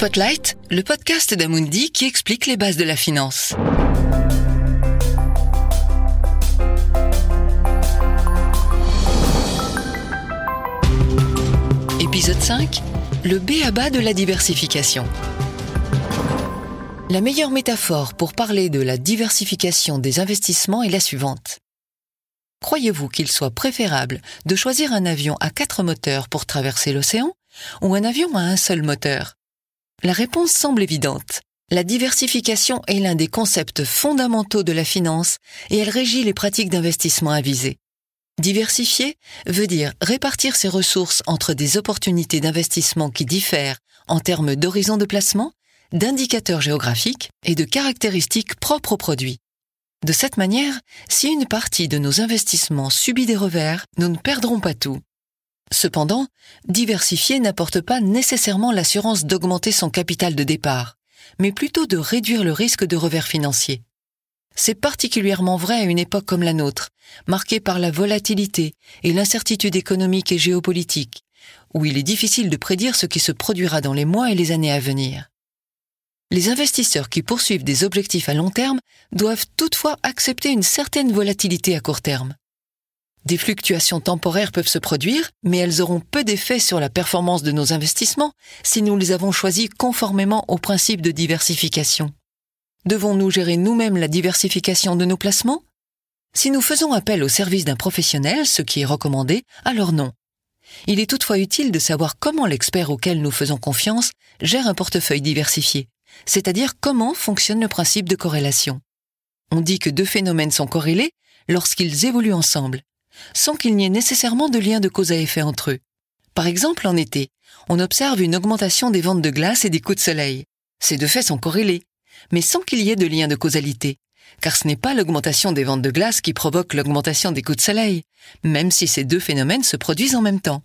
Spotlight, le podcast d'Amundi qui explique les bases de la finance. Épisode 5, le B à bas de la diversification. La meilleure métaphore pour parler de la diversification des investissements est la suivante. Croyez-vous qu'il soit préférable de choisir un avion à quatre moteurs pour traverser l'océan ou un avion à un seul moteur? La réponse semble évidente. La diversification est l'un des concepts fondamentaux de la finance et elle régit les pratiques d'investissement avisées. Diversifier veut dire répartir ses ressources entre des opportunités d'investissement qui diffèrent en termes d'horizon de placement, d'indicateurs géographiques et de caractéristiques propres aux produits. De cette manière, si une partie de nos investissements subit des revers, nous ne perdrons pas tout. Cependant, diversifier n'apporte pas nécessairement l'assurance d'augmenter son capital de départ, mais plutôt de réduire le risque de revers financier. C'est particulièrement vrai à une époque comme la nôtre, marquée par la volatilité et l'incertitude économique et géopolitique, où il est difficile de prédire ce qui se produira dans les mois et les années à venir. Les investisseurs qui poursuivent des objectifs à long terme doivent toutefois accepter une certaine volatilité à court terme. Des fluctuations temporaires peuvent se produire, mais elles auront peu d'effet sur la performance de nos investissements si nous les avons choisis conformément au principe de diversification. Devons-nous gérer nous-mêmes la diversification de nos placements? Si nous faisons appel au service d'un professionnel, ce qui est recommandé, alors non. Il est toutefois utile de savoir comment l'expert auquel nous faisons confiance gère un portefeuille diversifié c'est-à-dire comment fonctionne le principe de corrélation. On dit que deux phénomènes sont corrélés lorsqu'ils évoluent ensemble, sans qu'il n'y ait nécessairement de lien de cause à effet entre eux. Par exemple, en été, on observe une augmentation des ventes de glace et des coups de soleil. Ces deux faits sont corrélés, mais sans qu'il y ait de lien de causalité, car ce n'est pas l'augmentation des ventes de glace qui provoque l'augmentation des coups de soleil, même si ces deux phénomènes se produisent en même temps.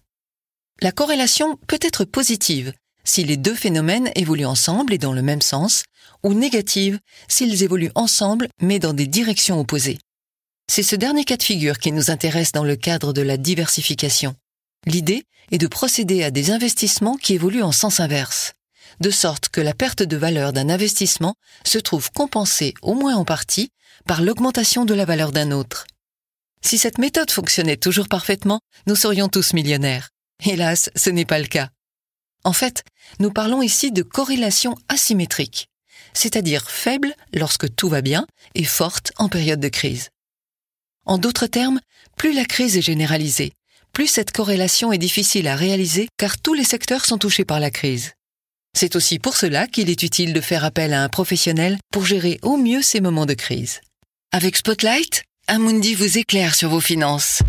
La corrélation peut être positive, si les deux phénomènes évoluent ensemble et dans le même sens, ou négative s'ils évoluent ensemble mais dans des directions opposées. C'est ce dernier cas de figure qui nous intéresse dans le cadre de la diversification. L'idée est de procéder à des investissements qui évoluent en sens inverse, de sorte que la perte de valeur d'un investissement se trouve compensée au moins en partie par l'augmentation de la valeur d'un autre. Si cette méthode fonctionnait toujours parfaitement, nous serions tous millionnaires. Hélas, ce n'est pas le cas. En fait, nous parlons ici de corrélation asymétrique, c'est-à-dire faible lorsque tout va bien et forte en période de crise. En d'autres termes, plus la crise est généralisée, plus cette corrélation est difficile à réaliser car tous les secteurs sont touchés par la crise. C'est aussi pour cela qu'il est utile de faire appel à un professionnel pour gérer au mieux ces moments de crise. Avec Spotlight, Amundi vous éclaire sur vos finances.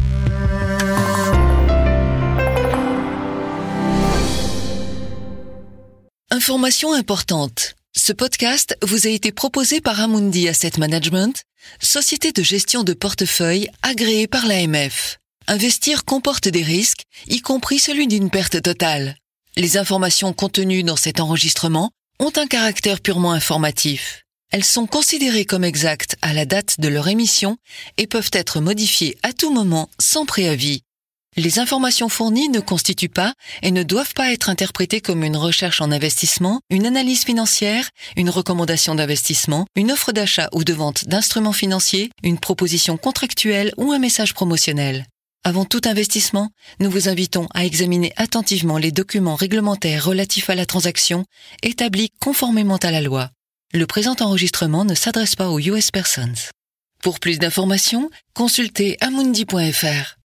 Information importante. Ce podcast vous a été proposé par Amundi Asset Management, société de gestion de portefeuille agréée par l'AMF. Investir comporte des risques, y compris celui d'une perte totale. Les informations contenues dans cet enregistrement ont un caractère purement informatif. Elles sont considérées comme exactes à la date de leur émission et peuvent être modifiées à tout moment sans préavis. Les informations fournies ne constituent pas et ne doivent pas être interprétées comme une recherche en investissement, une analyse financière, une recommandation d'investissement, une offre d'achat ou de vente d'instruments financiers, une proposition contractuelle ou un message promotionnel. Avant tout investissement, nous vous invitons à examiner attentivement les documents réglementaires relatifs à la transaction établis conformément à la loi. Le présent enregistrement ne s'adresse pas aux US persons. Pour plus d'informations, consultez amundi.fr.